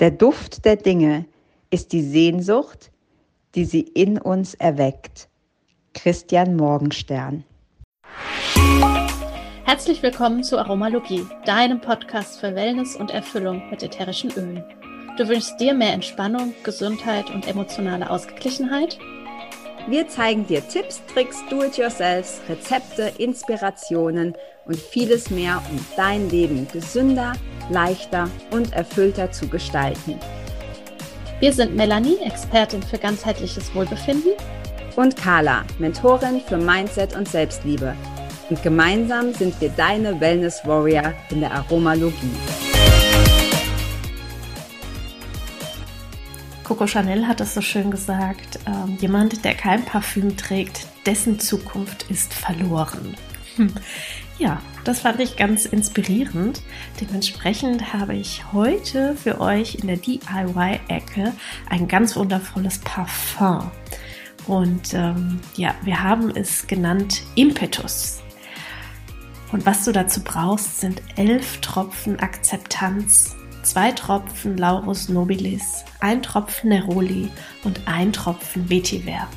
Der Duft der Dinge ist die Sehnsucht, die sie in uns erweckt. Christian Morgenstern. Herzlich willkommen zu Aromalogie, deinem Podcast für Wellness und Erfüllung mit ätherischen Ölen. Du wünschst dir mehr Entspannung, Gesundheit und emotionale Ausgeglichenheit? Wir zeigen dir Tipps, Tricks, Do-it-yourselfs, Rezepte, Inspirationen und vieles mehr, um dein Leben gesünder, leichter und erfüllter zu gestalten. Wir sind Melanie, Expertin für ganzheitliches Wohlbefinden. Und Carla, Mentorin für Mindset und Selbstliebe. Und gemeinsam sind wir deine Wellness Warrior in der Aromalogie. Coco Chanel hat es so schön gesagt, äh, jemand, der kein Parfüm trägt, dessen Zukunft ist verloren. Hm. Ja, das fand ich ganz inspirierend. Dementsprechend habe ich heute für euch in der DIY-Ecke ein ganz wundervolles Parfum. Und ähm, ja, wir haben es genannt Impetus. Und was du dazu brauchst, sind elf Tropfen Akzeptanz zwei Tropfen Laurus nobilis, ein Tropfen Neroli und ein Tropfen Vetiver.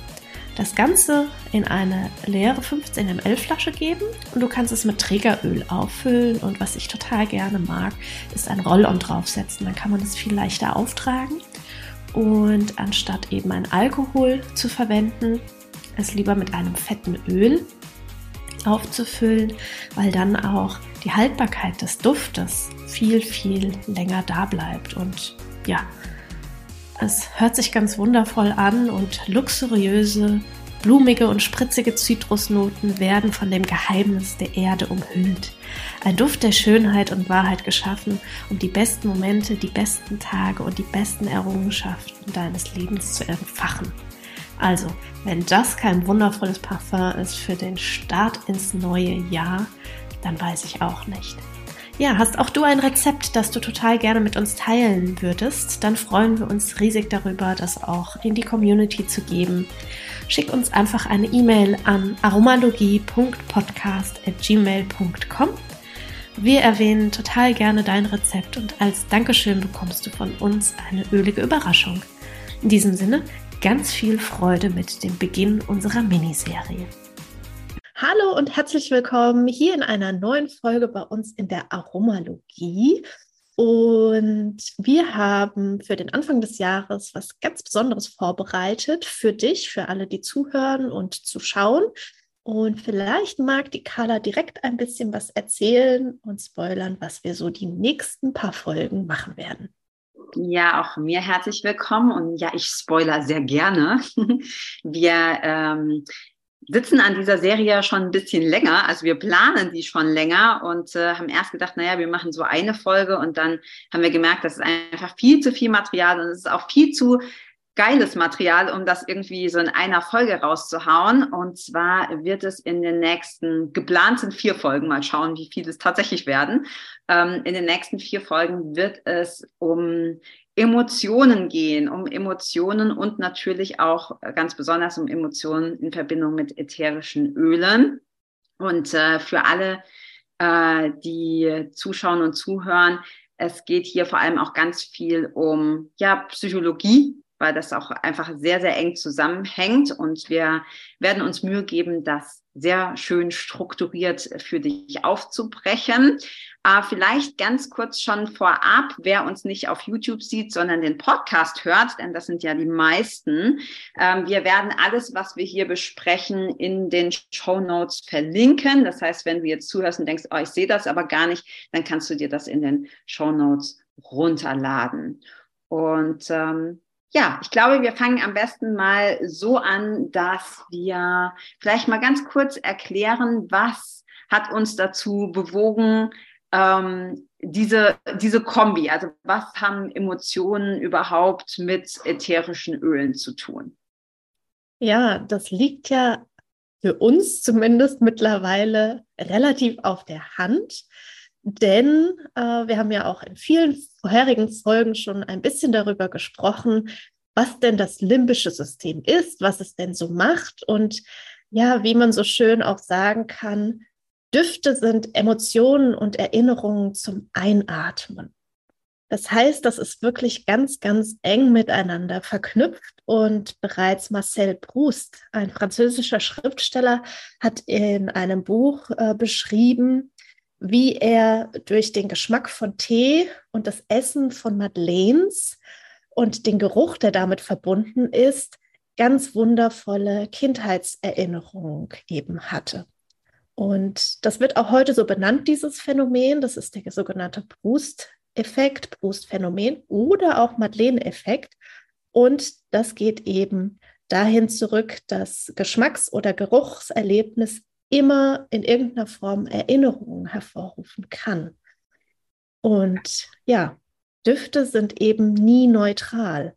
Das Ganze in eine leere 15 ml Flasche geben und du kannst es mit Trägeröl auffüllen und was ich total gerne mag, ist ein Roll-on draufsetzen. Dann kann man es viel leichter auftragen und anstatt eben ein Alkohol zu verwenden, es lieber mit einem fetten Öl aufzufüllen, weil dann auch die Haltbarkeit des Duftes viel, viel länger da bleibt. Und ja, es hört sich ganz wundervoll an und luxuriöse, blumige und spritzige Zitrusnoten werden von dem Geheimnis der Erde umhüllt. Ein Duft der Schönheit und Wahrheit geschaffen, um die besten Momente, die besten Tage und die besten Errungenschaften deines Lebens zu entfachen. Also, wenn das kein wundervolles Parfum ist für den Start ins neue Jahr, dann weiß ich auch nicht. Ja, hast auch du ein Rezept, das du total gerne mit uns teilen würdest? Dann freuen wir uns riesig darüber, das auch in die Community zu geben. Schick uns einfach eine E-Mail an aromalogie.podcast.gmail.com. Wir erwähnen total gerne dein Rezept und als Dankeschön bekommst du von uns eine ölige Überraschung. In diesem Sinne, ganz viel Freude mit dem Beginn unserer Miniserie. Hallo und herzlich willkommen hier in einer neuen Folge bei uns in der Aromalogie. Und wir haben für den Anfang des Jahres was ganz Besonderes vorbereitet für dich, für alle, die zuhören und zuschauen. Und vielleicht mag die Carla direkt ein bisschen was erzählen und spoilern, was wir so die nächsten paar Folgen machen werden. Ja, auch mir herzlich willkommen und ja, ich spoiler sehr gerne. Wir ähm, sitzen an dieser Serie schon ein bisschen länger. Also wir planen die schon länger und äh, haben erst gedacht, naja, wir machen so eine Folge und dann haben wir gemerkt, das ist einfach viel zu viel Material und es ist auch viel zu geiles Material, um das irgendwie so in einer Folge rauszuhauen. Und zwar wird es in den nächsten geplanten vier Folgen, mal schauen, wie viele es tatsächlich werden. Ähm, in den nächsten vier Folgen wird es um Emotionen gehen, um Emotionen und natürlich auch ganz besonders um Emotionen in Verbindung mit ätherischen Ölen. Und äh, für alle, äh, die zuschauen und zuhören, es geht hier vor allem auch ganz viel um ja, Psychologie, weil das auch einfach sehr, sehr eng zusammenhängt. Und wir werden uns Mühe geben, das sehr schön strukturiert für dich aufzubrechen. Äh, vielleicht ganz kurz schon vorab, wer uns nicht auf YouTube sieht, sondern den Podcast hört, denn das sind ja die meisten. Ähm, wir werden alles, was wir hier besprechen, in den Show Notes verlinken. Das heißt, wenn du jetzt zuhörst und denkst, oh, ich sehe das aber gar nicht, dann kannst du dir das in den Show Notes runterladen. Und ähm, ja, ich glaube, wir fangen am besten mal so an, dass wir vielleicht mal ganz kurz erklären, was hat uns dazu bewogen, ähm, diese, diese Kombi, also was haben Emotionen überhaupt mit ätherischen Ölen zu tun? Ja, das liegt ja für uns zumindest mittlerweile relativ auf der Hand. Denn äh, wir haben ja auch in vielen vorherigen Folgen schon ein bisschen darüber gesprochen, was denn das limbische System ist, was es denn so macht und ja, wie man so schön auch sagen kann, Düfte sind Emotionen und Erinnerungen zum Einatmen. Das heißt, das ist wirklich ganz, ganz eng miteinander verknüpft und bereits Marcel Proust, ein französischer Schriftsteller, hat in einem Buch äh, beschrieben, wie er durch den Geschmack von Tee und das Essen von Madeleines und den Geruch, der damit verbunden ist, ganz wundervolle Kindheitserinnerungen eben hatte. Und das wird auch heute so benannt, dieses Phänomen. Das ist der sogenannte Proust-Effekt, Proust-Phänomen oder auch Madeleine-Effekt. Und das geht eben dahin zurück, dass Geschmacks- oder Geruchserlebnis immer in irgendeiner Form Erinnerungen hervorrufen kann. Und ja, Düfte sind eben nie neutral.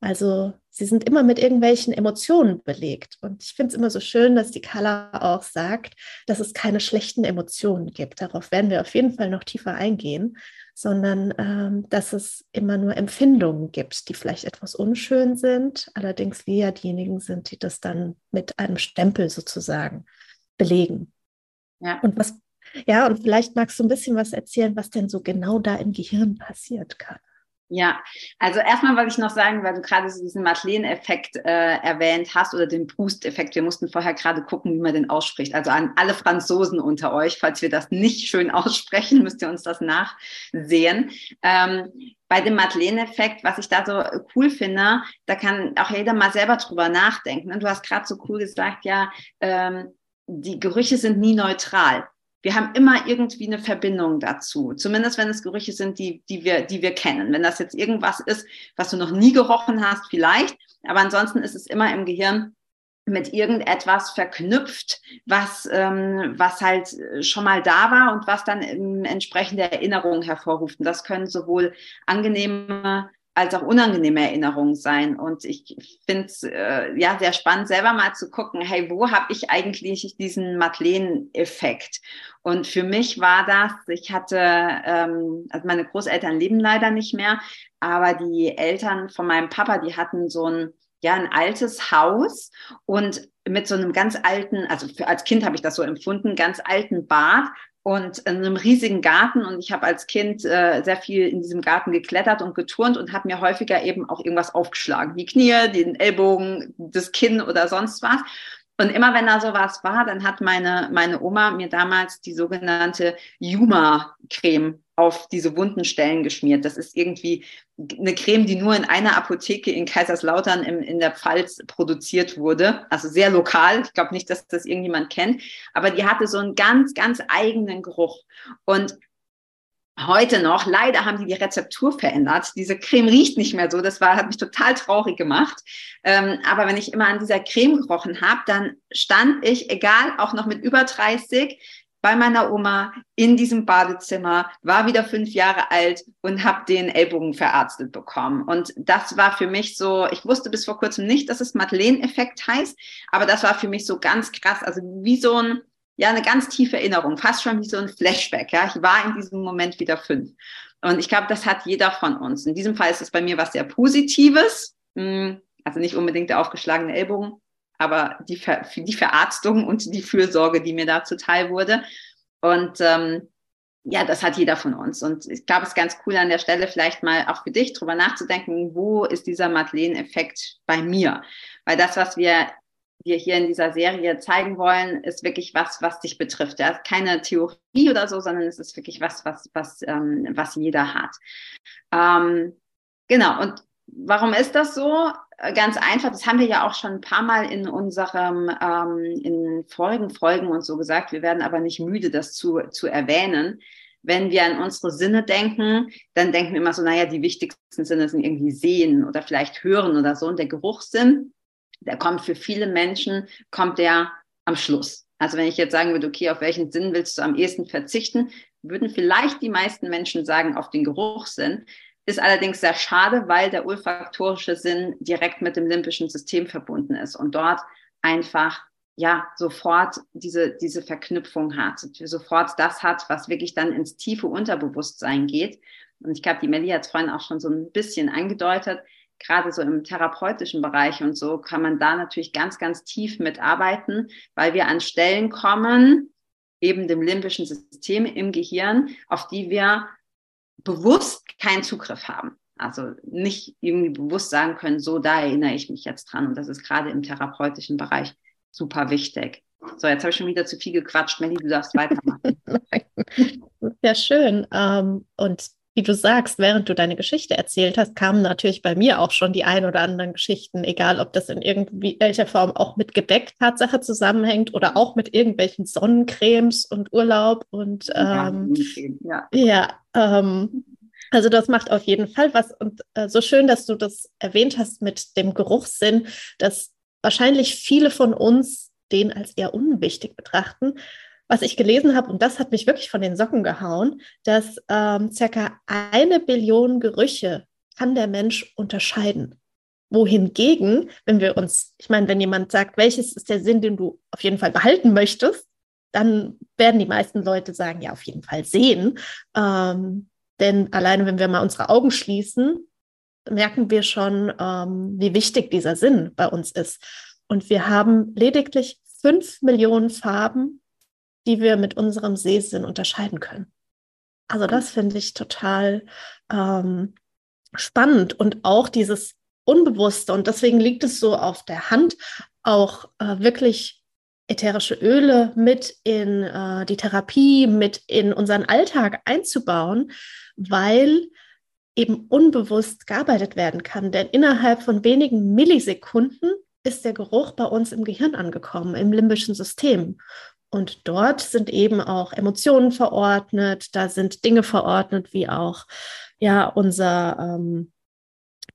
Also sie sind immer mit irgendwelchen Emotionen belegt. Und ich finde es immer so schön, dass die Kala auch sagt, dass es keine schlechten Emotionen gibt. Darauf werden wir auf jeden Fall noch tiefer eingehen, sondern ähm, dass es immer nur Empfindungen gibt, die vielleicht etwas unschön sind, allerdings wir ja diejenigen sind, die das dann mit einem Stempel sozusagen belegen. Ja. Und was, ja, und vielleicht magst du ein bisschen was erzählen, was denn so genau da im Gehirn passiert kann. Ja, also erstmal wollte ich noch sagen, weil du gerade so diesen Madeleine-Effekt äh, erwähnt hast oder den Proust-Effekt. Wir mussten vorher gerade gucken, wie man den ausspricht. Also an alle Franzosen unter euch, falls wir das nicht schön aussprechen, müsst ihr uns das nachsehen. Ähm, bei dem Madeleine-Effekt, was ich da so cool finde, da kann auch jeder mal selber drüber nachdenken. Du hast gerade so cool gesagt, ja, ähm, die Gerüche sind nie neutral. Wir haben immer irgendwie eine Verbindung dazu. Zumindest wenn es Gerüche sind, die, die wir, die wir kennen. Wenn das jetzt irgendwas ist, was du noch nie gerochen hast, vielleicht. Aber ansonsten ist es immer im Gehirn mit irgendetwas verknüpft, was, ähm, was halt schon mal da war und was dann entsprechende Erinnerungen hervorruft. Und das können sowohl angenehme als auch unangenehme Erinnerungen sein. Und ich finde es äh, ja sehr spannend, selber mal zu gucken, hey, wo habe ich eigentlich diesen Madeleine-Effekt? Und für mich war das, ich hatte, ähm, also meine Großeltern leben leider nicht mehr, aber die Eltern von meinem Papa, die hatten so ein, ja, ein altes Haus und mit so einem ganz alten, also für, als Kind habe ich das so empfunden, ganz alten Bad und in einem riesigen Garten und ich habe als Kind äh, sehr viel in diesem Garten geklettert und geturnt und habe mir häufiger eben auch irgendwas aufgeschlagen, die Knie, den Ellbogen, das Kinn oder sonst was. Und immer wenn da sowas war, dann hat meine, meine Oma mir damals die sogenannte Juma-Creme auf diese wunden Stellen geschmiert. Das ist irgendwie eine Creme, die nur in einer Apotheke in Kaiserslautern im, in der Pfalz produziert wurde. Also sehr lokal. Ich glaube nicht, dass das irgendjemand kennt. Aber die hatte so einen ganz, ganz eigenen Geruch. Und heute noch, leider haben die die Rezeptur verändert. Diese Creme riecht nicht mehr so. Das war, hat mich total traurig gemacht. Ähm, aber wenn ich immer an dieser Creme gerochen habe, dann stand ich, egal, auch noch mit über 30, bei meiner Oma in diesem Badezimmer, war wieder fünf Jahre alt und habe den Ellbogen verarztet bekommen. Und das war für mich so, ich wusste bis vor kurzem nicht, dass es Madeleine-Effekt heißt, aber das war für mich so ganz krass, also wie so ein, ja, eine ganz tiefe Erinnerung, fast schon wie so ein Flashback. Ja, ich war in diesem Moment wieder fünf. Und ich glaube, das hat jeder von uns. In diesem Fall ist es bei mir was sehr Positives. Hm, also nicht unbedingt der aufgeschlagene Ellbogen, aber die, Ver die Verarztung und die Fürsorge, die mir da zuteil wurde. Und ähm, ja, das hat jeder von uns. Und ich glaube, es ist ganz cool an der Stelle vielleicht mal auch für dich drüber nachzudenken, wo ist dieser Madeleine-Effekt bei mir? Weil das, was wir dir hier in dieser Serie zeigen wollen, ist wirklich was, was dich betrifft. Ja, ist keine Theorie oder so, sondern es ist wirklich was, was, was, ähm, was jeder hat. Ähm, genau. Und warum ist das so? Ganz einfach, das haben wir ja auch schon ein paar Mal in unserem, ähm, in Folgen, Folgen und so gesagt. Wir werden aber nicht müde, das zu, zu erwähnen. Wenn wir an unsere Sinne denken, dann denken wir immer so, naja, die wichtigsten Sinne sind irgendwie sehen oder vielleicht hören oder so. Und der Geruchssinn, der kommt für viele Menschen, kommt der am Schluss. Also wenn ich jetzt sagen würde, okay, auf welchen Sinn willst du am ehesten verzichten, würden vielleicht die meisten Menschen sagen, auf den Geruchssinn. Ist allerdings sehr schade, weil der olfaktorische Sinn direkt mit dem limbischen System verbunden ist und dort einfach ja sofort diese, diese Verknüpfung hat, sofort das hat, was wirklich dann ins tiefe Unterbewusstsein geht. Und ich glaube, die Melli hat es vorhin auch schon so ein bisschen angedeutet. Gerade so im therapeutischen Bereich und so kann man da natürlich ganz, ganz tief mitarbeiten, weil wir an Stellen kommen, eben dem limbischen System im Gehirn, auf die wir bewusst keinen Zugriff haben. Also nicht irgendwie bewusst sagen können, so da erinnere ich mich jetzt dran. Und das ist gerade im therapeutischen Bereich super wichtig. So, jetzt habe ich schon wieder zu viel gequatscht. Melly, du darfst weitermachen. Sehr schön. Ähm, und wie du sagst, während du deine Geschichte erzählt hast, kamen natürlich bei mir auch schon die ein oder anderen Geschichten, egal ob das in irgendwelcher Form auch mit Gebäck Tatsache zusammenhängt oder auch mit irgendwelchen Sonnencremes und Urlaub und ähm, ja, ja ähm, also das macht auf jeden Fall was und äh, so schön, dass du das erwähnt hast mit dem Geruchssinn, dass wahrscheinlich viele von uns den als eher unwichtig betrachten was ich gelesen habe, und das hat mich wirklich von den Socken gehauen, dass ähm, circa eine Billion Gerüche kann der Mensch unterscheiden. Wohingegen, wenn wir uns, ich meine, wenn jemand sagt, welches ist der Sinn, den du auf jeden Fall behalten möchtest, dann werden die meisten Leute sagen, ja, auf jeden Fall sehen. Ähm, denn alleine, wenn wir mal unsere Augen schließen, merken wir schon, ähm, wie wichtig dieser Sinn bei uns ist. Und wir haben lediglich fünf Millionen Farben die wir mit unserem Sehsinn unterscheiden können. Also das finde ich total ähm, spannend und auch dieses Unbewusste. Und deswegen liegt es so auf der Hand, auch äh, wirklich ätherische Öle mit in äh, die Therapie, mit in unseren Alltag einzubauen, weil eben unbewusst gearbeitet werden kann. Denn innerhalb von wenigen Millisekunden ist der Geruch bei uns im Gehirn angekommen, im limbischen System. Und dort sind eben auch Emotionen verordnet, da sind Dinge verordnet, wie auch ja unser ähm,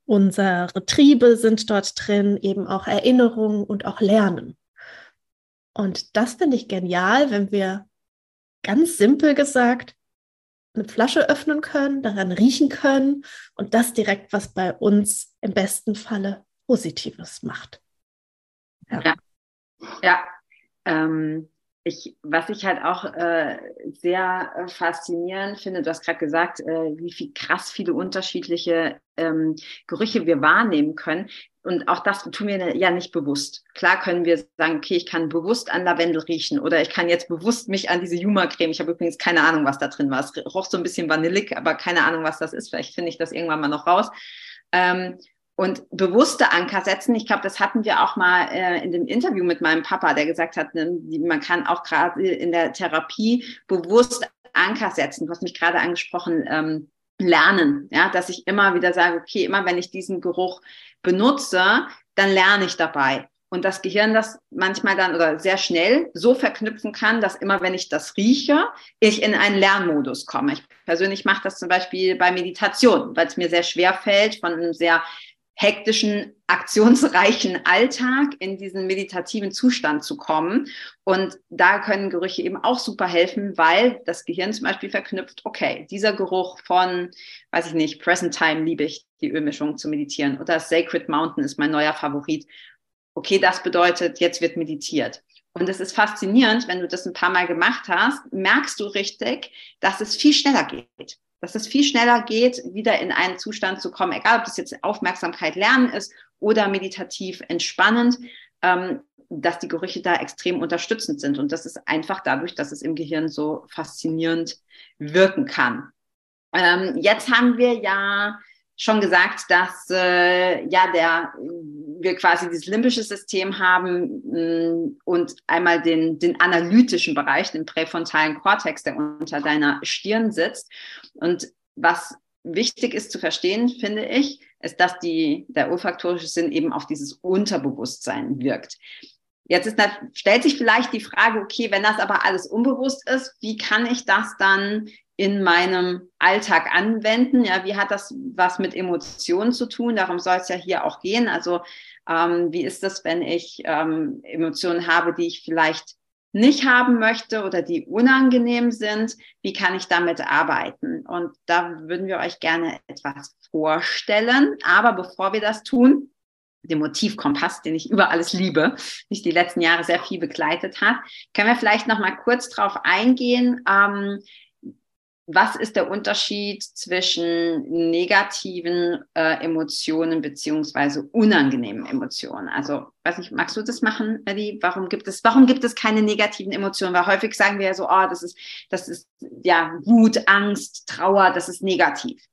unsere Triebe sind dort drin, eben auch Erinnerungen und auch Lernen. Und das finde ich genial, wenn wir ganz simpel gesagt eine Flasche öffnen können, daran riechen können und das direkt, was bei uns im besten Falle Positives macht. Ja, ja. ja. Ähm, ich, was ich halt auch äh, sehr äh, faszinierend finde, du hast gerade gesagt, äh, wie viel krass viele unterschiedliche ähm, Gerüche wir wahrnehmen können. Und auch das tun wir ja nicht bewusst. Klar können wir sagen, okay, ich kann bewusst an Lavendel riechen oder ich kann jetzt bewusst mich an diese Juma-Creme. Ich habe übrigens keine Ahnung, was da drin war. Es roch so ein bisschen vanillig, aber keine Ahnung, was das ist. Vielleicht finde ich das irgendwann mal noch raus. Ähm, und bewusste Anker setzen. Ich glaube, das hatten wir auch mal äh, in dem Interview mit meinem Papa, der gesagt hat, ne, man kann auch gerade in der Therapie bewusst Anker setzen. Du hast mich gerade angesprochen, ähm, lernen, ja, dass ich immer wieder sage, okay, immer wenn ich diesen Geruch benutze, dann lerne ich dabei. Und das Gehirn das manchmal dann oder sehr schnell so verknüpfen kann, dass immer wenn ich das rieche, ich in einen Lernmodus komme. Ich persönlich mache das zum Beispiel bei Meditation, weil es mir sehr schwer fällt, von einem sehr hektischen, aktionsreichen Alltag in diesen meditativen Zustand zu kommen. Und da können Gerüche eben auch super helfen, weil das Gehirn zum Beispiel verknüpft, okay, dieser Geruch von, weiß ich nicht, Present Time liebe ich, die Ölmischung zu meditieren oder Sacred Mountain ist mein neuer Favorit. Okay, das bedeutet, jetzt wird meditiert. Und es ist faszinierend, wenn du das ein paar Mal gemacht hast, merkst du richtig, dass es viel schneller geht dass es viel schneller geht, wieder in einen Zustand zu kommen, egal ob das jetzt Aufmerksamkeit lernen ist oder meditativ entspannend, ähm, dass die Gerüche da extrem unterstützend sind. Und das ist einfach dadurch, dass es im Gehirn so faszinierend wirken kann. Ähm, jetzt haben wir ja schon gesagt, dass äh, ja der wir quasi dieses limbische System haben mh, mm, und einmal den den analytischen Bereich, den präfrontalen Kortex, der unter deiner Stirn sitzt. Und was wichtig ist zu verstehen, finde ich, ist, dass die der olfaktorische Sinn eben auf dieses Unterbewusstsein wirkt. Jetzt ist, stellt sich vielleicht die Frage, okay, wenn das aber alles unbewusst ist, wie kann ich das dann in meinem Alltag anwenden. Ja, wie hat das was mit Emotionen zu tun? Darum soll es ja hier auch gehen. Also ähm, wie ist das, wenn ich ähm, Emotionen habe, die ich vielleicht nicht haben möchte oder die unangenehm sind? Wie kann ich damit arbeiten? Und da würden wir euch gerne etwas vorstellen. Aber bevor wir das tun, den Motivkompass, den ich über alles liebe, mich die letzten Jahre sehr viel begleitet hat, können wir vielleicht noch mal kurz drauf eingehen, ähm, was ist der Unterschied zwischen negativen äh, Emotionen beziehungsweise unangenehmen Emotionen? Also, weiß ich, magst du das machen, Eddie? Warum gibt es, warum gibt es keine negativen Emotionen? Weil häufig sagen wir ja so, oh, das ist, das ist ja Wut, Angst, Trauer, das ist negativ.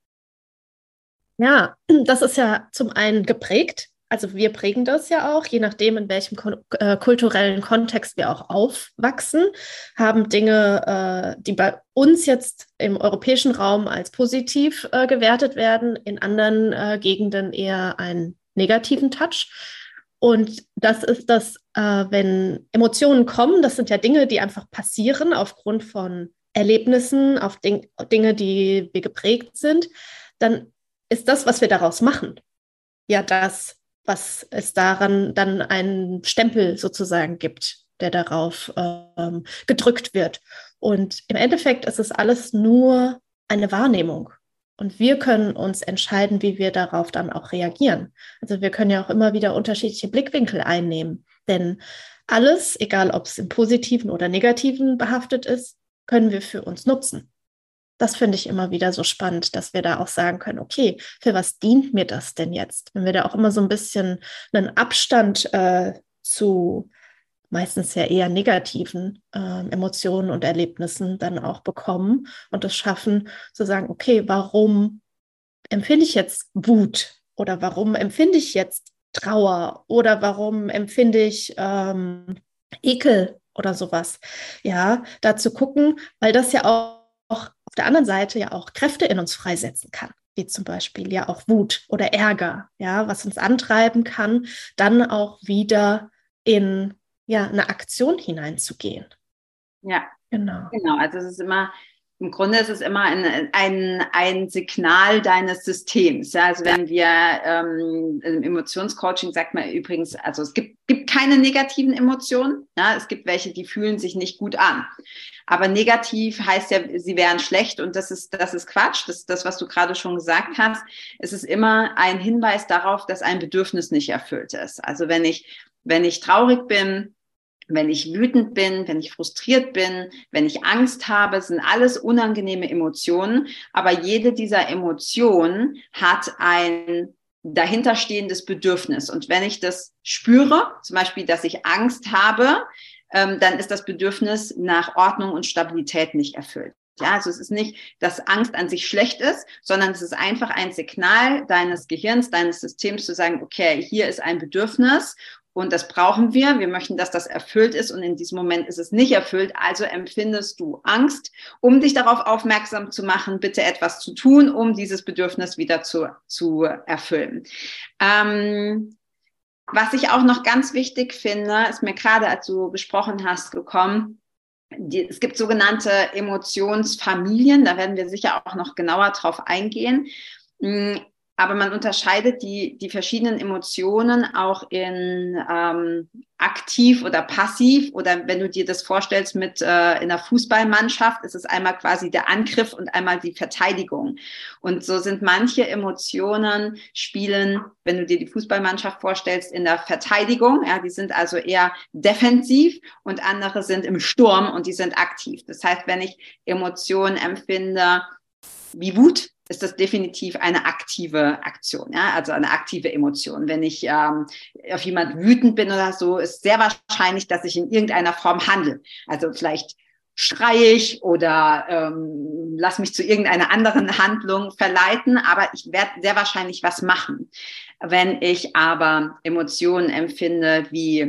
Ja, das ist ja zum einen geprägt also wir prägen das ja auch, je nachdem, in welchem äh, kulturellen Kontext wir auch aufwachsen, haben Dinge, äh, die bei uns jetzt im europäischen Raum als positiv äh, gewertet werden, in anderen äh, Gegenden eher einen negativen Touch. Und das ist das, äh, wenn Emotionen kommen, das sind ja Dinge, die einfach passieren aufgrund von Erlebnissen, auf Ding Dinge, die wir geprägt sind, dann ist das, was wir daraus machen, ja das, was es daran dann einen Stempel sozusagen gibt, der darauf ähm, gedrückt wird. Und im Endeffekt ist es alles nur eine Wahrnehmung. Und wir können uns entscheiden, wie wir darauf dann auch reagieren. Also wir können ja auch immer wieder unterschiedliche Blickwinkel einnehmen. Denn alles, egal ob es im positiven oder negativen behaftet ist, können wir für uns nutzen das finde ich immer wieder so spannend, dass wir da auch sagen können, okay, für was dient mir das denn jetzt? Wenn wir da auch immer so ein bisschen einen Abstand äh, zu meistens ja eher negativen äh, Emotionen und Erlebnissen dann auch bekommen und es schaffen zu sagen, okay, warum empfinde ich jetzt Wut oder warum empfinde ich jetzt Trauer oder warum empfinde ich ähm, Ekel oder sowas? Ja, da zu gucken, weil das ja auch auch der anderen Seite ja auch Kräfte in uns freisetzen kann, wie zum Beispiel ja auch Wut oder Ärger, ja, was uns antreiben kann, dann auch wieder in ja eine Aktion hineinzugehen. Ja, genau. Genau, also es ist immer im Grunde ist es immer ein, ein, ein Signal deines Systems. Ja? Also wenn wir ähm, im Emotionscoaching sagt man übrigens, also es gibt, gibt keine negativen Emotionen. Ja? Es gibt welche, die fühlen sich nicht gut an. Aber negativ heißt ja, sie wären schlecht und das ist, das ist Quatsch. Das ist das, was du gerade schon gesagt hast. Es ist immer ein Hinweis darauf, dass ein Bedürfnis nicht erfüllt ist. Also wenn ich, wenn ich traurig bin, wenn ich wütend bin, wenn ich frustriert bin, wenn ich Angst habe, sind alles unangenehme Emotionen. Aber jede dieser Emotionen hat ein dahinterstehendes Bedürfnis. Und wenn ich das spüre, zum Beispiel, dass ich Angst habe, ähm, dann ist das Bedürfnis nach Ordnung und Stabilität nicht erfüllt. Ja, also es ist nicht, dass Angst an sich schlecht ist, sondern es ist einfach ein Signal deines Gehirns, deines Systems zu sagen, okay, hier ist ein Bedürfnis und das brauchen wir. Wir möchten, dass das erfüllt ist. Und in diesem Moment ist es nicht erfüllt. Also empfindest du Angst, um dich darauf aufmerksam zu machen, bitte etwas zu tun, um dieses Bedürfnis wieder zu, zu erfüllen. Ähm, was ich auch noch ganz wichtig finde, ist mir gerade, als du gesprochen hast, gekommen. Die, es gibt sogenannte Emotionsfamilien. Da werden wir sicher auch noch genauer drauf eingehen. Aber man unterscheidet die, die verschiedenen Emotionen auch in ähm, aktiv oder passiv. Oder wenn du dir das vorstellst mit äh, in der Fußballmannschaft, ist es einmal quasi der Angriff und einmal die Verteidigung. Und so sind manche Emotionen spielen, wenn du dir die Fußballmannschaft vorstellst, in der Verteidigung. Ja, die sind also eher defensiv und andere sind im Sturm und die sind aktiv. Das heißt, wenn ich Emotionen empfinde, wie Wut, ist das definitiv eine aktive Aktion, ja, also eine aktive Emotion. Wenn ich ähm, auf jemand wütend bin oder so, ist sehr wahrscheinlich, dass ich in irgendeiner Form handle. Also vielleicht schreie ich oder ähm, lass mich zu irgendeiner anderen Handlung verleiten, aber ich werde sehr wahrscheinlich was machen. Wenn ich aber Emotionen empfinde wie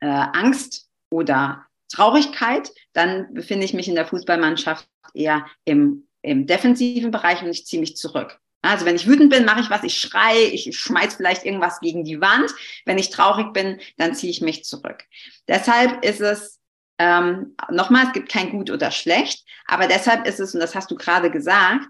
äh, Angst oder Traurigkeit, dann befinde ich mich in der Fußballmannschaft eher im im defensiven Bereich und ich ziehe mich zurück. Also wenn ich wütend bin, mache ich was, ich schreie, ich schmeiß vielleicht irgendwas gegen die Wand. Wenn ich traurig bin, dann ziehe ich mich zurück. Deshalb ist es ähm, nochmal, es gibt kein gut oder schlecht, aber deshalb ist es, und das hast du gerade gesagt,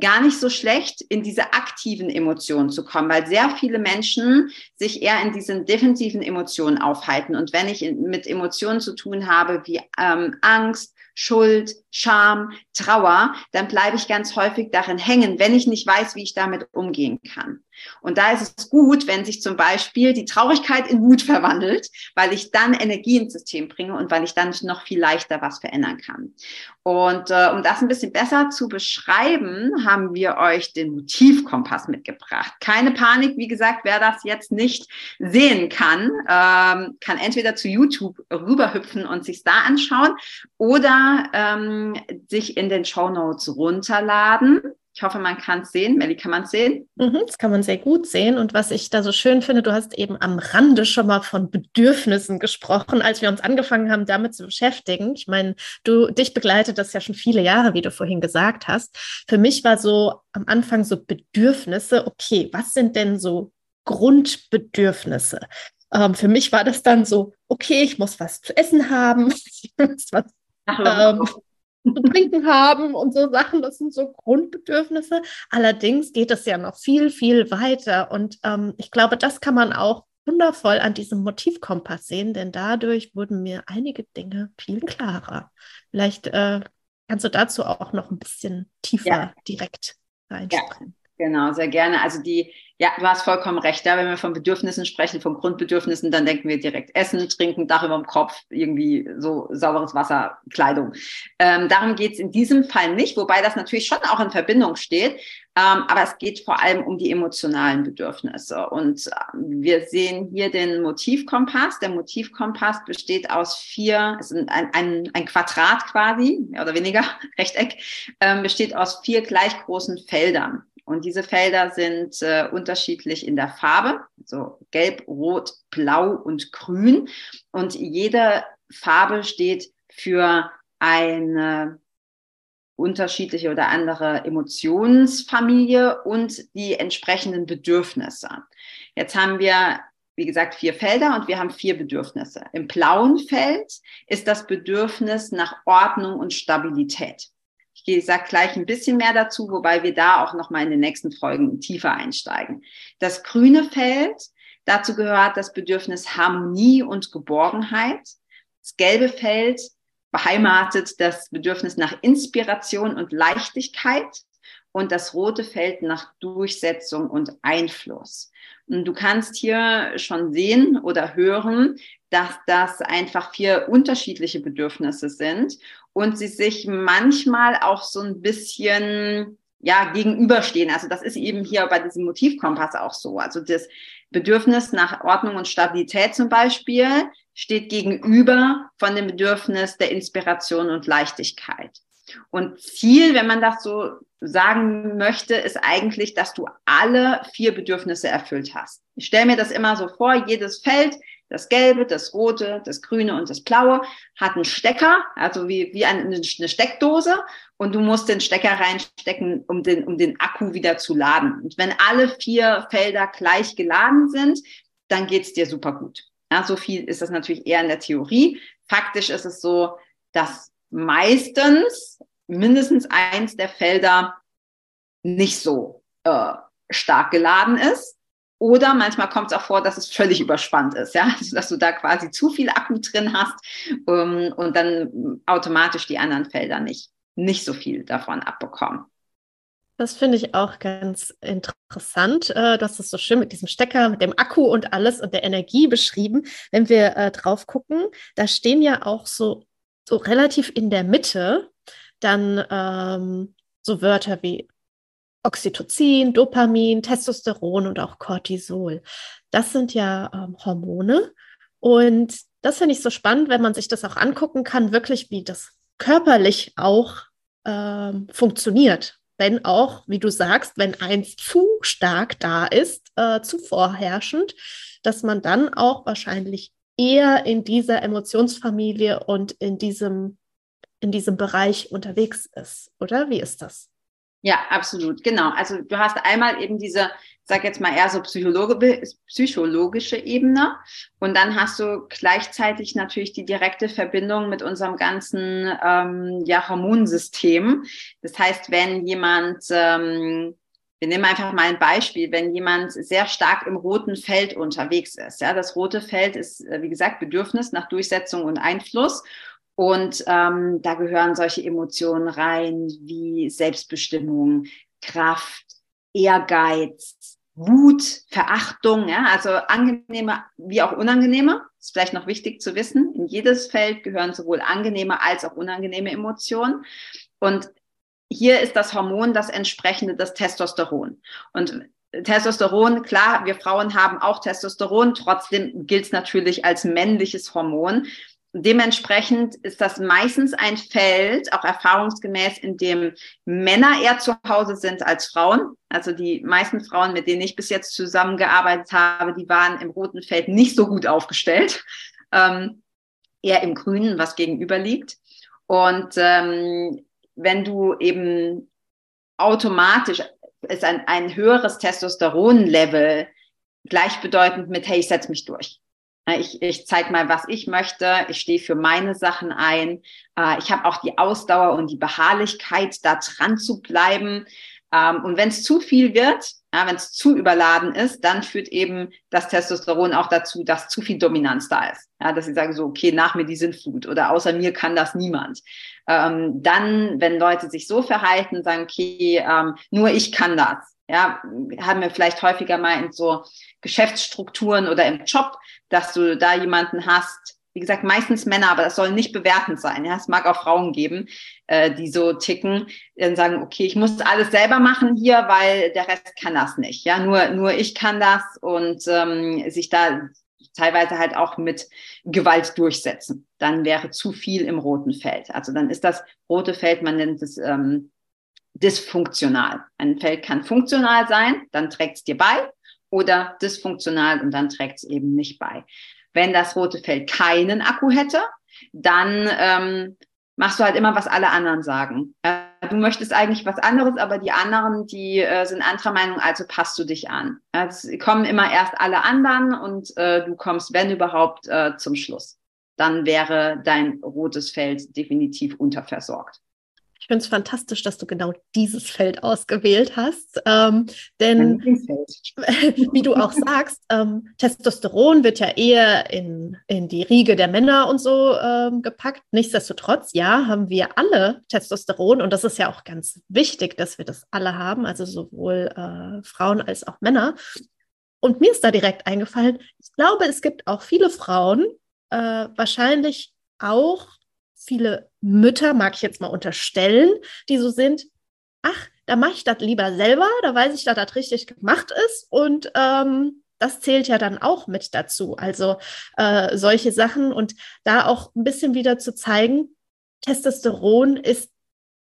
gar nicht so schlecht, in diese aktiven Emotionen zu kommen, weil sehr viele Menschen sich eher in diesen defensiven Emotionen aufhalten. Und wenn ich mit Emotionen zu tun habe wie ähm, Angst, Schuld, Scham, Trauer, dann bleibe ich ganz häufig darin hängen, wenn ich nicht weiß, wie ich damit umgehen kann. Und da ist es gut, wenn sich zum Beispiel die Traurigkeit in Wut verwandelt, weil ich dann Energie ins System bringe und weil ich dann noch viel leichter was verändern kann. Und äh, um das ein bisschen besser zu beschreiben, haben wir euch den Motivkompass mitgebracht. Keine Panik, wie gesagt, wer das jetzt nicht sehen kann, ähm, kann entweder zu YouTube rüberhüpfen und sich da anschauen oder ähm, sich in den Show Notes runterladen. Ich hoffe, man kann es sehen. Melly, kann man es sehen? Mhm, das kann man sehr gut sehen. Und was ich da so schön finde, du hast eben am Rande schon mal von Bedürfnissen gesprochen, als wir uns angefangen haben, damit zu beschäftigen. Ich meine, du, dich begleitet das ja schon viele Jahre, wie du vorhin gesagt hast. Für mich war so am Anfang so Bedürfnisse, okay, was sind denn so Grundbedürfnisse? Ähm, für mich war das dann so, okay, ich muss was zu essen haben, ich muss was ähm, zu trinken haben und so Sachen. Das sind so Grundbedürfnisse. Allerdings geht es ja noch viel, viel weiter. Und ähm, ich glaube, das kann man auch wundervoll an diesem Motivkompass sehen, denn dadurch wurden mir einige Dinge viel klarer. Vielleicht äh, kannst du dazu auch noch ein bisschen tiefer ja. direkt reinspringen. Ja, genau, sehr gerne. Also die ja, du hast vollkommen recht. Ja, wenn wir von Bedürfnissen sprechen, von Grundbedürfnissen, dann denken wir direkt Essen, Trinken, Dach über dem Kopf, irgendwie so sauberes Wasser, Kleidung. Ähm, darum geht's in diesem Fall nicht, wobei das natürlich schon auch in Verbindung steht. Ähm, aber es geht vor allem um die emotionalen Bedürfnisse. Und äh, wir sehen hier den Motivkompass. Der Motivkompass besteht aus vier, es ist ein, ein, ein Quadrat quasi, mehr oder weniger, Rechteck, ähm, besteht aus vier gleich großen Feldern. Und diese Felder sind äh, unterschiedlich in der Farbe, so gelb, rot, blau und grün. Und jede Farbe steht für eine unterschiedliche oder andere Emotionsfamilie und die entsprechenden Bedürfnisse. Jetzt haben wir, wie gesagt, vier Felder und wir haben vier Bedürfnisse. Im blauen Feld ist das Bedürfnis nach Ordnung und Stabilität. Ich sage gleich ein bisschen mehr dazu, wobei wir da auch noch mal in den nächsten Folgen tiefer einsteigen. Das grüne Feld, dazu gehört das Bedürfnis Harmonie und Geborgenheit. Das gelbe Feld beheimatet das Bedürfnis nach Inspiration und Leichtigkeit und das rote Feld nach Durchsetzung und Einfluss. Und du kannst hier schon sehen oder hören, dass das einfach vier unterschiedliche Bedürfnisse sind und sie sich manchmal auch so ein bisschen ja gegenüberstehen. Also das ist eben hier bei diesem Motivkompass auch so. Also das Bedürfnis nach Ordnung und Stabilität zum Beispiel steht gegenüber von dem Bedürfnis der Inspiration und Leichtigkeit. Und Ziel, wenn man das so sagen möchte, ist eigentlich, dass du alle vier Bedürfnisse erfüllt hast. Ich stelle mir das immer so vor, jedes Feld, das Gelbe, das Rote, das Grüne und das Blaue hat einen Stecker, also wie, wie eine, Steckdose und du musst den Stecker reinstecken, um den, um den Akku wieder zu laden. Und wenn alle vier Felder gleich geladen sind, dann geht's dir super gut. Ja, so viel ist das natürlich eher in der Theorie. Faktisch ist es so, dass meistens mindestens eins der Felder nicht so äh, stark geladen ist. Oder manchmal kommt es auch vor, dass es völlig überspannt ist, ja, also, dass du da quasi zu viel Akku drin hast ähm, und dann automatisch die anderen Felder nicht, nicht so viel davon abbekommen. Das finde ich auch ganz interessant. Äh, das ist so schön mit diesem Stecker, mit dem Akku und alles und der Energie beschrieben. Wenn wir äh, drauf gucken, da stehen ja auch so, so relativ in der Mitte dann ähm, so Wörter wie Oxytocin, Dopamin, Testosteron und auch Cortisol. Das sind ja ähm, Hormone. Und das finde ich so spannend, wenn man sich das auch angucken kann, wirklich wie das körperlich auch ähm, funktioniert. Wenn auch, wie du sagst, wenn eins zu stark da ist, äh, zu vorherrschend, dass man dann auch wahrscheinlich eher in dieser Emotionsfamilie und in diesem, in diesem Bereich unterwegs ist, oder? Wie ist das? Ja, absolut, genau. Also du hast einmal eben diese, sag jetzt mal eher so Psychologe, psychologische Ebene und dann hast du gleichzeitig natürlich die direkte Verbindung mit unserem ganzen ähm, ja, Hormonsystem. Das heißt, wenn jemand ähm, wir nehmen einfach mal ein Beispiel, wenn jemand sehr stark im roten Feld unterwegs ist. Ja, das rote Feld ist, äh, wie gesagt, Bedürfnis nach Durchsetzung und Einfluss. Und ähm, da gehören solche Emotionen rein wie Selbstbestimmung, Kraft, Ehrgeiz, Wut, Verachtung, ja, also angenehme wie auch unangenehme. Ist vielleicht noch wichtig zu wissen. In jedes Feld gehören sowohl angenehme als auch unangenehme Emotionen. Und hier ist das Hormon das entsprechende, das Testosteron. Und Testosteron, klar, wir Frauen haben auch Testosteron, trotzdem gilt es natürlich als männliches Hormon. Dementsprechend ist das meistens ein Feld, auch erfahrungsgemäß, in dem Männer eher zu Hause sind als Frauen. Also die meisten Frauen, mit denen ich bis jetzt zusammengearbeitet habe, die waren im roten Feld nicht so gut aufgestellt, ähm, eher im grünen, was gegenüber liegt. Und ähm, wenn du eben automatisch ist ein, ein höheres Testosteronlevel gleichbedeutend mit, hey, ich setze mich durch. Ich, ich zeige mal, was ich möchte. Ich stehe für meine Sachen ein. Äh, ich habe auch die Ausdauer und die Beharrlichkeit, da dran zu bleiben. Ähm, und wenn es zu viel wird, wenn es zu überladen ist, dann führt eben das Testosteron auch dazu, dass zu viel Dominanz da ist. Dass sie sagen so, okay, nach mir die Sintflut oder außer mir kann das niemand. Ähm, dann, wenn Leute sich so verhalten, sagen, okay, ähm, nur ich kann das. Ja, haben wir vielleicht häufiger mal in so Geschäftsstrukturen oder im Job, dass du da jemanden hast, wie gesagt, meistens Männer, aber das soll nicht bewertend sein. Ja, es mag auch Frauen geben, äh, die so ticken, dann sagen, okay, ich muss alles selber machen hier, weil der Rest kann das nicht. Ja, nur, nur ich kann das und ähm, sich da teilweise halt auch mit Gewalt durchsetzen. Dann wäre zu viel im roten Feld. Also dann ist das rote Feld, man nennt es ähm, dysfunktional. Ein Feld kann funktional sein, dann trägt es dir bei, oder dysfunktional und dann trägt es eben nicht bei. Wenn das rote Feld keinen Akku hätte, dann ähm, machst du halt immer, was alle anderen sagen. Äh, du möchtest eigentlich was anderes, aber die anderen, die äh, sind anderer Meinung, also passt du dich an. Es kommen immer erst alle anderen und äh, du kommst, wenn überhaupt, äh, zum Schluss. Dann wäre dein rotes Feld definitiv unterversorgt. Ich finde es fantastisch, dass du genau dieses Feld ausgewählt hast. Ähm, denn, wie du auch sagst, ähm, Testosteron wird ja eher in, in die Riege der Männer und so ähm, gepackt. Nichtsdestotrotz, ja, haben wir alle Testosteron und das ist ja auch ganz wichtig, dass wir das alle haben, also sowohl äh, Frauen als auch Männer. Und mir ist da direkt eingefallen, ich glaube, es gibt auch viele Frauen, äh, wahrscheinlich auch viele Mütter, mag ich jetzt mal unterstellen, die so sind, ach, da mache ich das lieber selber, da weiß ich, dass das richtig gemacht ist und ähm, das zählt ja dann auch mit dazu. Also äh, solche Sachen und da auch ein bisschen wieder zu zeigen, Testosteron ist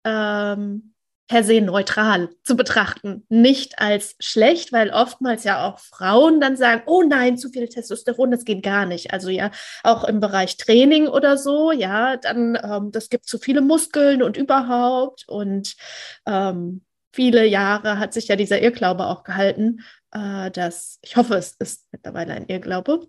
ähm, per se neutral zu betrachten, nicht als schlecht, weil oftmals ja auch Frauen dann sagen, oh nein, zu viel Testosteron, das geht gar nicht. Also ja, auch im Bereich Training oder so, ja, dann ähm, das gibt zu viele Muskeln und überhaupt. Und ähm, viele Jahre hat sich ja dieser Irrglaube auch gehalten, äh, dass ich hoffe, es ist mittlerweile ein Irrglaube,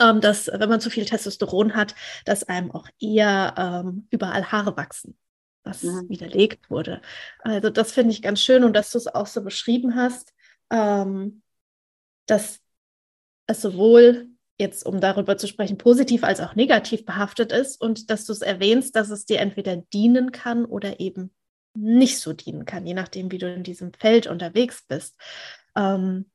ähm, dass wenn man zu viel Testosteron hat, dass einem auch eher ähm, überall Haare wachsen was mhm. widerlegt wurde. Also das finde ich ganz schön und dass du es auch so beschrieben hast, ähm, dass es sowohl jetzt, um darüber zu sprechen, positiv als auch negativ behaftet ist und dass du es erwähnst, dass es dir entweder dienen kann oder eben nicht so dienen kann, je nachdem, wie du in diesem Feld unterwegs bist. Ähm,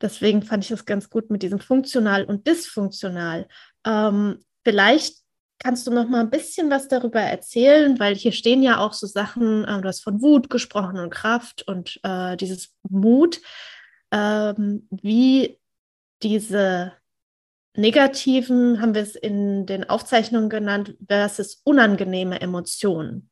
deswegen fand ich es ganz gut mit diesem funktional und dysfunktional. Ähm, vielleicht Kannst du noch mal ein bisschen was darüber erzählen? Weil hier stehen ja auch so Sachen, äh, du hast von Wut gesprochen und Kraft und äh, dieses Mut, ähm, wie diese negativen, haben wir es in den Aufzeichnungen genannt, versus unangenehme Emotionen.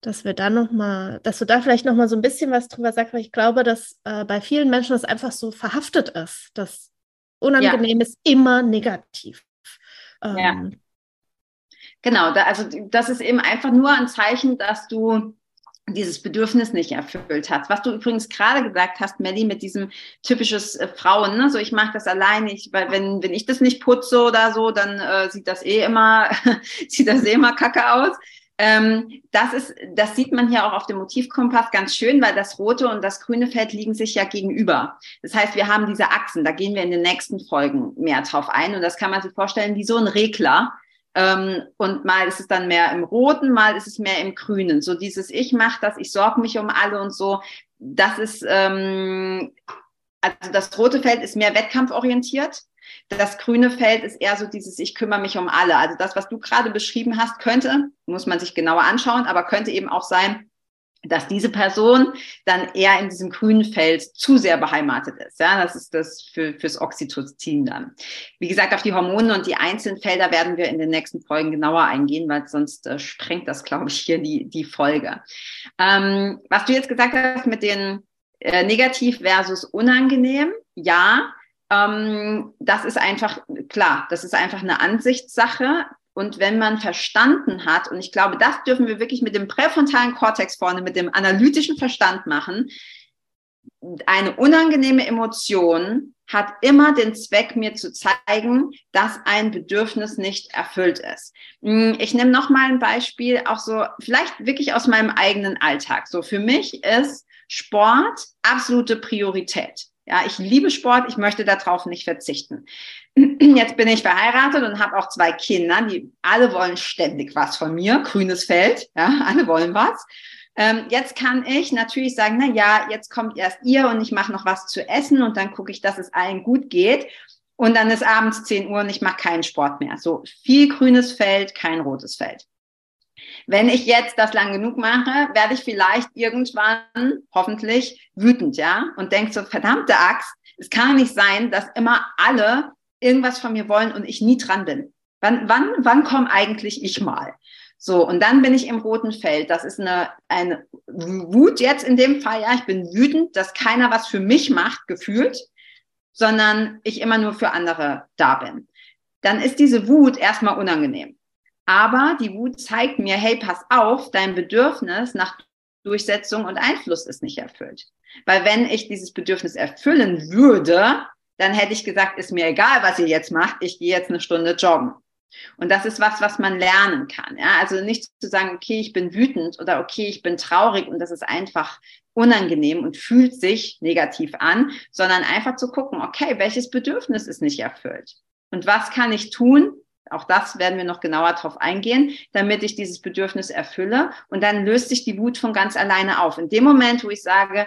Dass wir da noch mal, dass du da vielleicht noch mal so ein bisschen was drüber sagst, weil ich glaube, dass äh, bei vielen Menschen das einfach so verhaftet ist, dass unangenehm ja. ist immer negativ. Ähm, ja. Genau, da, also das ist eben einfach nur ein Zeichen, dass du dieses Bedürfnis nicht erfüllt hast. Was du übrigens gerade gesagt hast, Melly, mit diesem typisches äh, Frauen, ne? so ich mache das alleine, ich, weil wenn, wenn ich das nicht putze oder so, dann äh, sieht das eh immer, sieht das eh immer kacke aus. Ähm, das ist, das sieht man hier auch auf dem Motivkompass ganz schön, weil das rote und das grüne Feld liegen sich ja gegenüber. Das heißt, wir haben diese Achsen, da gehen wir in den nächsten Folgen mehr drauf ein und das kann man sich vorstellen wie so ein Regler, und mal ist es dann mehr im Roten, mal ist es mehr im Grünen. So dieses Ich mache das, ich sorge mich um alle und so. Das ist ähm, Also das rote Feld ist mehr wettkampforientiert. Das grüne Feld ist eher so dieses, ich kümmere mich um alle. Also das, was du gerade beschrieben hast, könnte, muss man sich genauer anschauen, aber könnte eben auch sein, dass diese Person dann eher in diesem grünen Feld zu sehr beheimatet ist. Ja, das ist das für, fürs Oxytocin dann. Wie gesagt, auf die Hormone und die einzelnen Felder werden wir in den nächsten Folgen genauer eingehen, weil sonst äh, sprengt das, glaube ich, hier die, die Folge. Ähm, was du jetzt gesagt hast mit den äh, negativ versus unangenehm, ja, ähm, das ist einfach, klar, das ist einfach eine Ansichtssache. Und wenn man verstanden hat, und ich glaube, das dürfen wir wirklich mit dem präfrontalen Kortex vorne, mit dem analytischen Verstand machen, eine unangenehme Emotion hat immer den Zweck, mir zu zeigen, dass ein Bedürfnis nicht erfüllt ist. Hm, ich nehme noch mal ein Beispiel, auch so vielleicht wirklich aus meinem eigenen Alltag. So für mich ist Sport absolute Priorität. Ja, ich liebe Sport, ich möchte darauf nicht verzichten. Jetzt bin ich verheiratet und habe auch zwei Kinder, die alle wollen ständig was von mir, grünes Feld, ja, alle wollen was. Ähm, jetzt kann ich natürlich sagen, na ja, jetzt kommt erst ihr und ich mache noch was zu essen und dann gucke ich, dass es allen gut geht. Und dann ist abends 10 Uhr und ich mache keinen Sport mehr. So viel grünes Feld, kein rotes Feld. Wenn ich jetzt das lang genug mache, werde ich vielleicht irgendwann hoffentlich wütend, ja, und denke so, verdammte Axt, es kann nicht sein, dass immer alle irgendwas von mir wollen und ich nie dran bin. Wann, wann, wann komme eigentlich ich mal? So, und dann bin ich im roten Feld. Das ist eine, eine Wut jetzt in dem Fall, ja, ich bin wütend, dass keiner was für mich macht, gefühlt, sondern ich immer nur für andere da bin. Dann ist diese Wut erstmal unangenehm. Aber die Wut zeigt mir, hey, pass auf, dein Bedürfnis nach Durchsetzung und Einfluss ist nicht erfüllt. Weil wenn ich dieses Bedürfnis erfüllen würde, dann hätte ich gesagt, ist mir egal, was ihr jetzt macht, ich gehe jetzt eine Stunde joggen. Und das ist was, was man lernen kann. Ja? Also nicht zu sagen, okay, ich bin wütend oder okay, ich bin traurig und das ist einfach unangenehm und fühlt sich negativ an, sondern einfach zu gucken, okay, welches Bedürfnis ist nicht erfüllt? Und was kann ich tun, auch das werden wir noch genauer drauf eingehen, damit ich dieses Bedürfnis erfülle. Und dann löst sich die Wut von ganz alleine auf. In dem Moment, wo ich sage,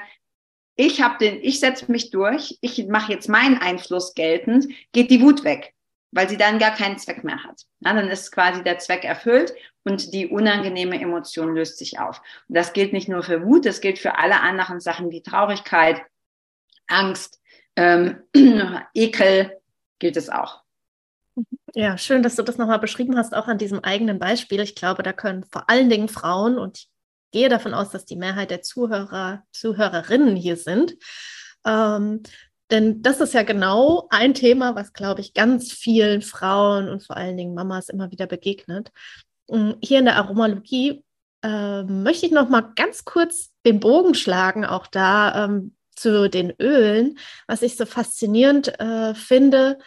ich habe den, ich setze mich durch, ich mache jetzt meinen Einfluss geltend, geht die Wut weg, weil sie dann gar keinen Zweck mehr hat. Ja, dann ist quasi der Zweck erfüllt und die unangenehme Emotion löst sich auf. Und das gilt nicht nur für Wut, das gilt für alle anderen Sachen wie Traurigkeit, Angst, ähm, Ekel, gilt es auch. Ja, schön, dass du das nochmal beschrieben hast, auch an diesem eigenen Beispiel. Ich glaube, da können vor allen Dingen Frauen, und ich gehe davon aus, dass die Mehrheit der Zuhörer, Zuhörerinnen hier sind, ähm, denn das ist ja genau ein Thema, was, glaube ich, ganz vielen Frauen und vor allen Dingen Mamas immer wieder begegnet. Mm, hier in der Aromalogie äh, möchte ich noch mal ganz kurz den Bogen schlagen, auch da ähm, zu den Ölen, was ich so faszinierend äh, finde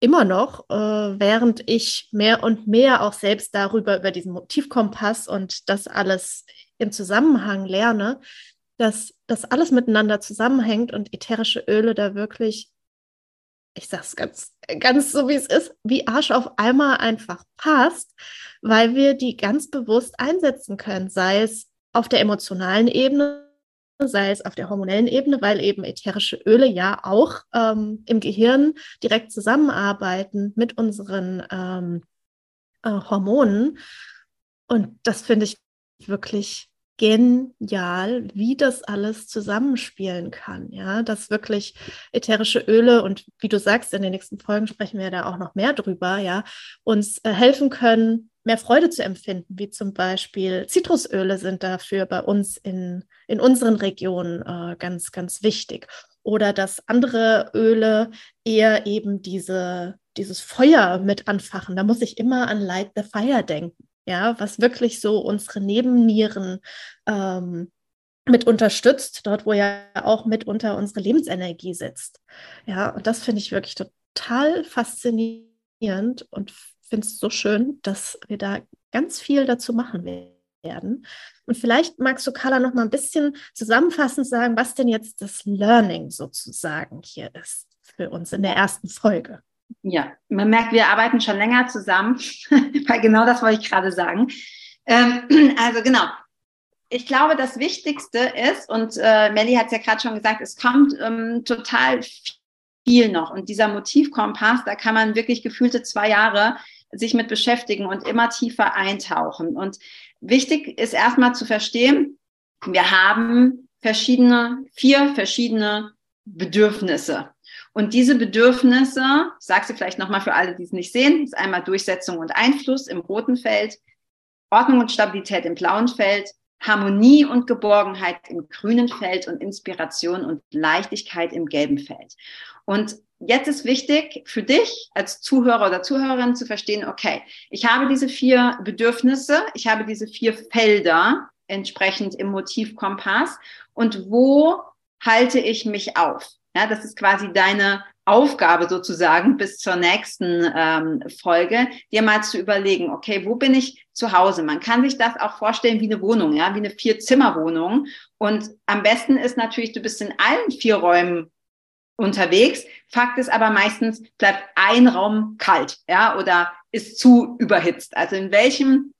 immer noch, äh, während ich mehr und mehr auch selbst darüber, über diesen Motivkompass und das alles im Zusammenhang lerne, dass das alles miteinander zusammenhängt und ätherische Öle da wirklich, ich sag's ganz, ganz so wie es ist, wie Arsch auf einmal einfach passt, weil wir die ganz bewusst einsetzen können, sei es auf der emotionalen Ebene, sei es auf der hormonellen Ebene, weil eben ätherische Öle ja auch ähm, im Gehirn direkt zusammenarbeiten mit unseren ähm, äh, Hormonen. Und das finde ich wirklich genial, wie das alles zusammenspielen kann. Ja, dass wirklich ätherische Öle und wie du sagst, in den nächsten Folgen sprechen wir da auch noch mehr drüber, ja, uns äh, helfen können, mehr Freude zu empfinden, wie zum Beispiel Zitrusöle sind dafür bei uns in, in unseren Regionen äh, ganz, ganz wichtig. Oder dass andere Öle eher eben diese, dieses Feuer mit anfachen. Da muss ich immer an Light the Fire denken, ja, was wirklich so unsere Nebennieren ähm, mit unterstützt, dort wo ja auch mitunter unsere Lebensenergie sitzt. Ja, und das finde ich wirklich total faszinierend und finde es so schön, dass wir da ganz viel dazu machen werden. Und vielleicht magst du, Carla, noch mal ein bisschen zusammenfassend sagen, was denn jetzt das Learning sozusagen hier ist für uns in der ersten Folge. Ja, man merkt, wir arbeiten schon länger zusammen, weil genau das wollte ich gerade sagen. Ähm, also genau, ich glaube, das Wichtigste ist, und äh, Melly hat es ja gerade schon gesagt, es kommt ähm, total viel noch. Und dieser Motivkompass, da kann man wirklich gefühlte zwei Jahre sich mit beschäftigen und immer tiefer eintauchen. Und wichtig ist erstmal zu verstehen, wir haben verschiedene, vier verschiedene Bedürfnisse. Und diese Bedürfnisse, sagst du vielleicht nochmal für alle, die es nicht sehen, ist einmal Durchsetzung und Einfluss im roten Feld, Ordnung und Stabilität im blauen Feld, Harmonie und Geborgenheit im grünen Feld und Inspiration und Leichtigkeit im gelben Feld. Und jetzt ist wichtig für dich als Zuhörer oder Zuhörerin zu verstehen, okay, ich habe diese vier Bedürfnisse, ich habe diese vier Felder entsprechend im Motivkompass und wo halte ich mich auf? Ja, das ist quasi deine Aufgabe sozusagen bis zur nächsten ähm, Folge, dir mal zu überlegen, okay, wo bin ich zu Hause? Man kann sich das auch vorstellen wie eine Wohnung, ja, wie eine Vier-Zimmer-Wohnung. Und am besten ist natürlich, du bist in allen vier Räumen unterwegs. Fakt ist aber meistens bleibt ein Raum kalt, ja, oder ist zu überhitzt. Also in welchem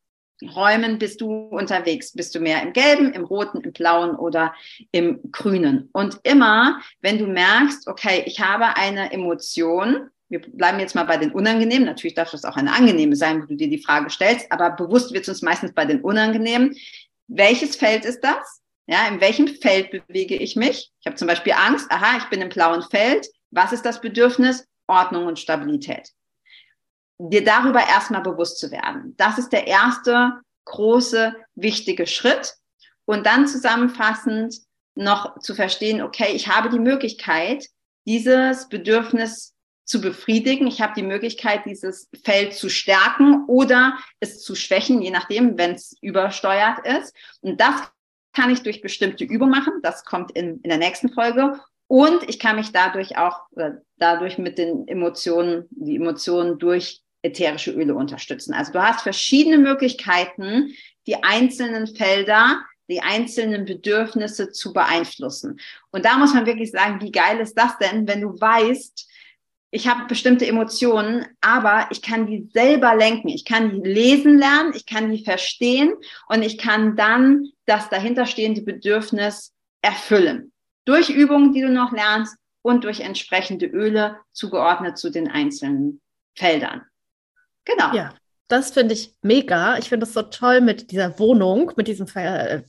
Räumen bist du unterwegs? Bist du mehr im Gelben, im Roten, im Blauen oder im Grünen? Und immer, wenn du merkst, okay, ich habe eine Emotion, wir bleiben jetzt mal bei den Unangenehmen, natürlich darf das auch eine angenehme sein, wo du dir die Frage stellst, aber bewusst wird es uns meistens bei den Unangenehmen. Welches Feld ist das? Ja, in welchem Feld bewege ich mich? Ich habe zum Beispiel Angst, aha, ich bin im blauen Feld. Was ist das Bedürfnis? Ordnung und Stabilität dir darüber erstmal bewusst zu werden. Das ist der erste große, wichtige Schritt. Und dann zusammenfassend noch zu verstehen, okay, ich habe die Möglichkeit, dieses Bedürfnis zu befriedigen. Ich habe die Möglichkeit, dieses Feld zu stärken oder es zu schwächen, je nachdem, wenn es übersteuert ist. Und das kann ich durch bestimmte Übungen machen. Das kommt in, in der nächsten Folge. Und ich kann mich dadurch auch, dadurch mit den Emotionen, die Emotionen durch ätherische Öle unterstützen. Also du hast verschiedene Möglichkeiten, die einzelnen Felder, die einzelnen Bedürfnisse zu beeinflussen. Und da muss man wirklich sagen, wie geil ist das denn, wenn du weißt, ich habe bestimmte Emotionen, aber ich kann die selber lenken. Ich kann die lesen lernen, ich kann die verstehen und ich kann dann das dahinterstehende Bedürfnis erfüllen. Durch Übungen, die du noch lernst und durch entsprechende Öle zugeordnet zu den einzelnen Feldern. Genau. Ja, das finde ich mega. Ich finde es so toll mit dieser Wohnung, mit diesem, äh,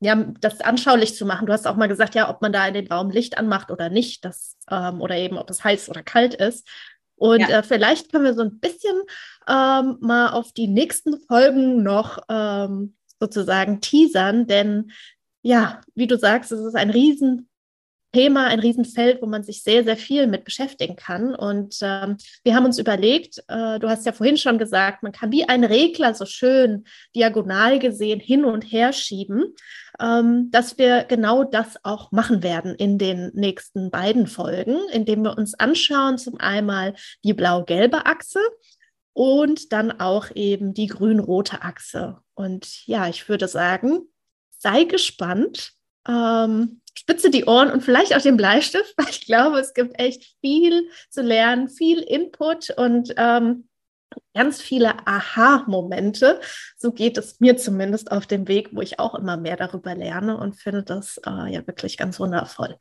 ja, das anschaulich zu machen. Du hast auch mal gesagt, ja, ob man da in den Raum Licht anmacht oder nicht, das, ähm, oder eben, ob es heiß oder kalt ist. Und ja. äh, vielleicht können wir so ein bisschen ähm, mal auf die nächsten Folgen noch ähm, sozusagen teasern, denn ja, wie du sagst, es ist ein riesen Thema, ein Riesenfeld, wo man sich sehr, sehr viel mit beschäftigen kann. Und ähm, wir haben uns überlegt, äh, du hast ja vorhin schon gesagt, man kann wie ein Regler so schön diagonal gesehen hin und her schieben, ähm, dass wir genau das auch machen werden in den nächsten beiden Folgen, indem wir uns anschauen, zum einmal die blau-gelbe Achse und dann auch eben die grün-rote Achse. Und ja, ich würde sagen, sei gespannt. Ähm, spitze die Ohren und vielleicht auch den Bleistift, weil ich glaube, es gibt echt viel zu lernen, viel Input und ähm, ganz viele Aha-Momente. So geht es mir zumindest auf dem Weg, wo ich auch immer mehr darüber lerne und finde das äh, ja wirklich ganz wundervoll.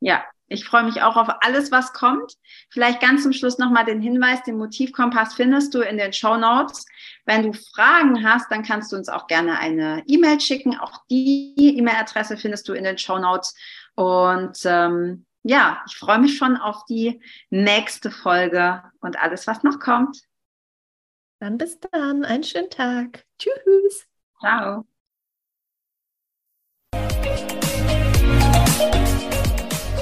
Ja, ich freue mich auch auf alles, was kommt. Vielleicht ganz zum Schluss nochmal den Hinweis, den Motivkompass findest du in den Show Notes. Wenn du Fragen hast, dann kannst du uns auch gerne eine E-Mail schicken. Auch die E-Mail-Adresse findest du in den Show Notes. Und ähm, ja, ich freue mich schon auf die nächste Folge und alles, was noch kommt. Dann bis dann. Einen schönen Tag. Tschüss. Ciao.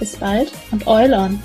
Bis bald und Eulon!